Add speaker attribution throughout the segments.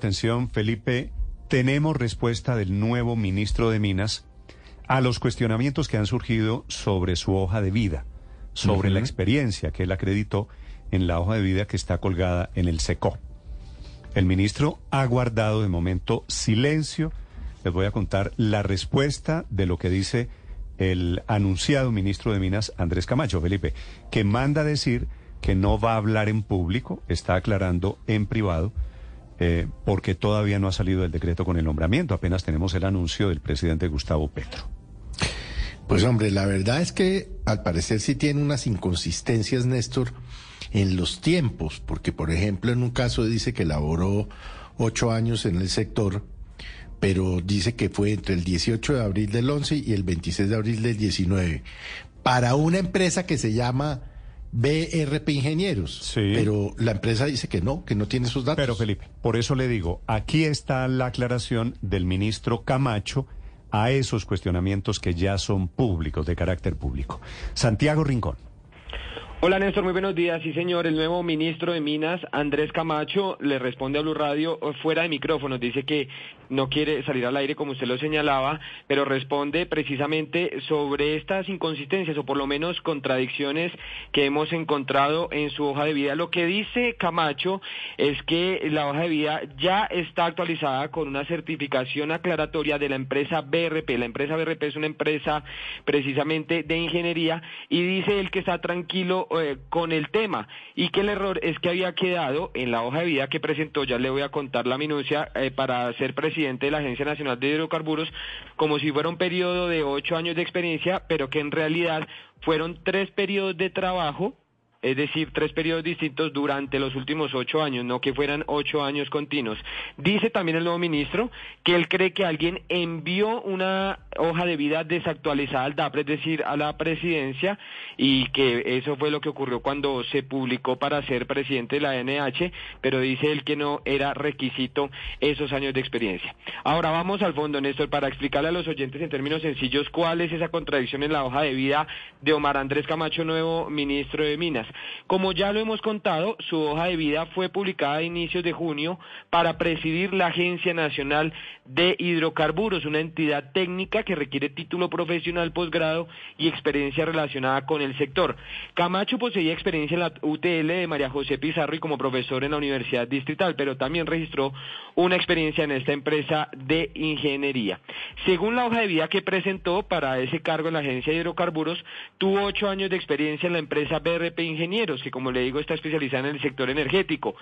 Speaker 1: Atención, Felipe, tenemos respuesta del nuevo ministro de Minas a los cuestionamientos que han surgido sobre su hoja de vida, sobre la experiencia que él acreditó en la hoja de vida que está colgada en el SECO. El ministro ha guardado de momento silencio. Les voy a contar la respuesta de lo que dice el anunciado ministro de Minas, Andrés Camacho, Felipe, que manda decir que no va a hablar en público, está aclarando en privado eh, porque todavía no ha salido el decreto con el nombramiento. Apenas tenemos el anuncio del presidente Gustavo Petro.
Speaker 2: Pues hombre, la verdad es que al parecer sí tiene unas inconsistencias, Néstor, en los tiempos, porque por ejemplo en un caso dice que laboró ocho años en el sector, pero dice que fue entre el 18 de abril del 11 y el 26 de abril del 19, para una empresa que se llama BRP Ingenieros.
Speaker 1: Sí.
Speaker 2: Pero la empresa dice que no, que no tiene sus datos.
Speaker 1: Pero Felipe, por eso le digo, aquí está la aclaración del ministro Camacho a esos cuestionamientos que ya son públicos, de carácter público. Santiago Rincón.
Speaker 3: Hola Néstor, muy buenos días. Sí señor, el nuevo ministro de Minas, Andrés Camacho, le responde a Blue Radio eh, fuera de micrófonos. Dice que no quiere salir al aire como usted lo señalaba, pero responde precisamente sobre estas inconsistencias o por lo menos contradicciones que hemos encontrado en su hoja de vida. Lo que dice Camacho es que la hoja de vida ya está actualizada con una certificación aclaratoria de la empresa BRP. La empresa BRP es una empresa precisamente de ingeniería y dice él que está tranquilo eh, con el tema. Y que el error es que había quedado en la hoja de vida que presentó, ya le voy a contar la minucia, eh, para ser presidente de la Agencia Nacional de Hidrocarburos, como si fuera un periodo de ocho años de experiencia, pero que en realidad fueron tres periodos de trabajo es decir, tres periodos distintos durante los últimos ocho años, no que fueran ocho años continuos. Dice también el nuevo ministro que él cree que alguien envió una hoja de vida desactualizada al DAPRE, es decir, a la presidencia, y que eso fue lo que ocurrió cuando se publicó para ser presidente de la NH, pero dice él que no era requisito esos años de experiencia. Ahora vamos al fondo, Néstor, para explicarle a los oyentes en términos sencillos cuál es esa contradicción en la hoja de vida de Omar Andrés Camacho, nuevo ministro de Minas. Como ya lo hemos contado, su hoja de vida fue publicada a inicios de junio para presidir la Agencia Nacional de Hidrocarburos, una entidad técnica que requiere título profesional posgrado y experiencia relacionada con el sector. Camacho poseía experiencia en la UTL de María José Pizarro y como profesor en la Universidad Distrital, pero también registró una experiencia en esta empresa de ingeniería. Según la hoja de vida que presentó para ese cargo en la Agencia de Hidrocarburos, tuvo ocho años de experiencia en la empresa BRP Ingenieros, que como le digo está especializada en el sector energético.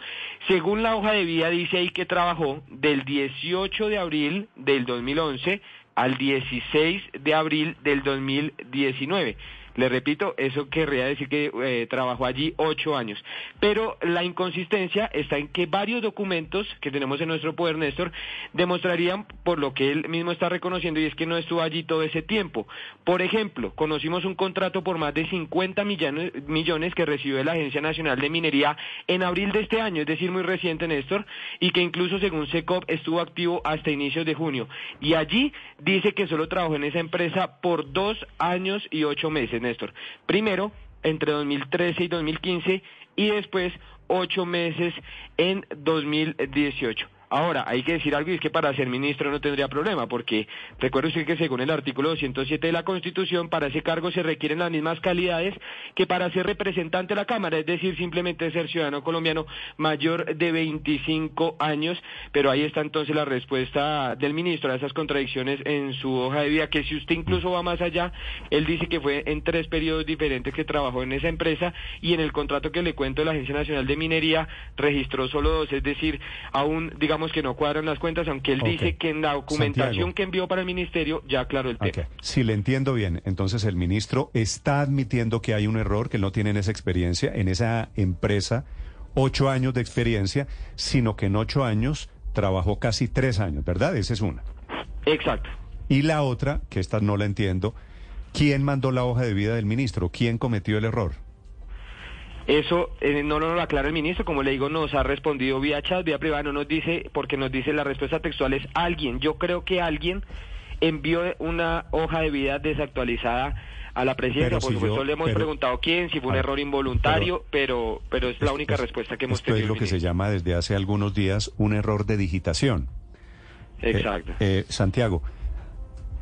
Speaker 3: Según la hoja de vida dice ahí que trabajó del 18 de abril del 2011 al 16 de abril del 2019. Le repito, eso querría decir que eh, trabajó allí ocho años. Pero la inconsistencia está en que varios documentos que tenemos en nuestro poder, Néstor, demostrarían por lo que él mismo está reconociendo y es que no estuvo allí todo ese tiempo. Por ejemplo, conocimos un contrato por más de 50 millones, que recibió la Agencia Nacional de Minería en abril de este año, es decir, muy reciente, Néstor, y que incluso según SECOP estuvo activo hasta inicios de junio. Y allí dice que solo trabajó en esa empresa por dos años y ocho meses. Néstor. Primero, entre 2013 y 2015 y después ocho meses en 2018. Ahora, hay que decir algo y es que para ser ministro no tendría problema, porque recuerde usted que según el artículo 207 de la Constitución, para ese cargo se requieren las mismas calidades que para ser representante de la Cámara, es decir, simplemente ser ciudadano colombiano mayor de 25 años, pero ahí está entonces la respuesta del ministro a esas contradicciones en su hoja de vida, que si usted incluso va más allá, él dice que fue en tres periodos diferentes que trabajó en esa empresa y en el contrato que le cuento de la Agencia Nacional de Minería registró solo dos, es decir, aún, digamos, que no cuadran las cuentas, aunque él dice que en la documentación que envió para el ministerio ya aclaró el tema.
Speaker 1: Si le entiendo bien, entonces el ministro está admitiendo que hay un error, que no tienen esa experiencia en esa empresa, ocho años de experiencia, sino que en ocho años trabajó casi tres años, ¿verdad? Esa es una.
Speaker 3: Exacto.
Speaker 1: Y la otra, que esta no la entiendo, ¿quién mandó la hoja de vida del ministro? ¿Quién cometió el error?
Speaker 3: Eso eh, no, no lo aclara el ministro, como le digo, nos ha respondido vía chat, vía privada, no nos dice, porque nos dice la respuesta textual es alguien. Yo creo que alguien envió una hoja de vida desactualizada a la presidencia. Por supuesto, le hemos preguntado quién, si fue un error involuntario, pero, pero es la única respuesta que hemos
Speaker 1: tenido.
Speaker 3: Esto
Speaker 1: es lo que se llama desde hace algunos días un error de digitación.
Speaker 3: Exacto.
Speaker 1: Eh, Santiago,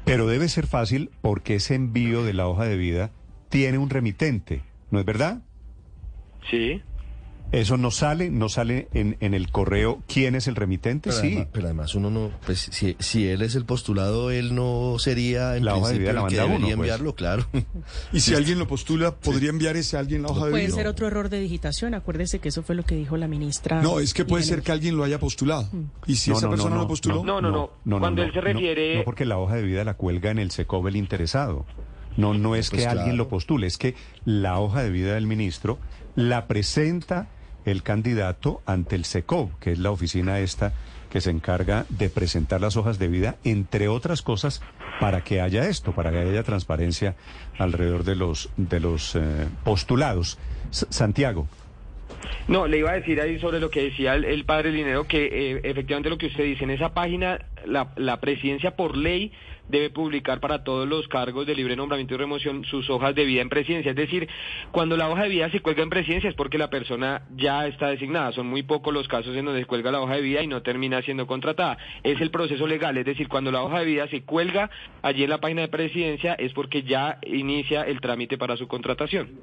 Speaker 1: pero debe ser fácil porque ese envío de la hoja de vida tiene un remitente, ¿no es verdad?
Speaker 3: Sí.
Speaker 1: Eso no sale, no sale en, en el correo quién es el remitente,
Speaker 4: pero
Speaker 1: sí.
Speaker 4: Además, pero además uno no, pues si, si él es el postulado, él no sería en
Speaker 1: la hoja de vida la
Speaker 4: el que
Speaker 1: manda
Speaker 4: debería
Speaker 1: uno, pues.
Speaker 4: enviarlo, claro.
Speaker 5: Y si alguien lo postula, ¿podría enviar ese alguien la hoja de vida?
Speaker 6: Puede ser otro error de digitación, acuérdese que eso fue lo que dijo la ministra.
Speaker 5: No, es que puede ser que alguien lo haya postulado. ¿Y si
Speaker 1: No,
Speaker 5: esa
Speaker 1: no,
Speaker 5: persona
Speaker 1: no,
Speaker 5: lo postuló?
Speaker 3: No, no, no. Cuando él se refiere...
Speaker 1: No, porque la hoja de vida la cuelga en el SECOV el interesado. No, no es
Speaker 4: Pues
Speaker 1: que alguien lo postule, es que la hoja de vida del ministro la presenta el candidato ante el SECOV, que es la oficina esta que se encarga de presentar las hojas de vida, entre otras cosas, para que haya esto, para que haya transparencia alrededor de los, de los eh, postulados. S- Santiago.
Speaker 3: No, le iba a decir ahí sobre lo que decía el, padre Linero, que eh, efectivamente lo que usted dice, en esa página la, la presidencia por ley debe publicar para todos los cargos de libre nombramiento y remoción sus hojas de vida en presidencia. Es decir, cuando la hoja de vida se cuelga en presidencia es porque la persona ya está designada. Son muy pocos los casos en donde se cuelga la hoja de vida y no termina siendo contratada. Es el proceso legal, es decir, cuando la hoja de vida se cuelga allí en la página de presidencia es porque ya inicia el trámite para su contratación.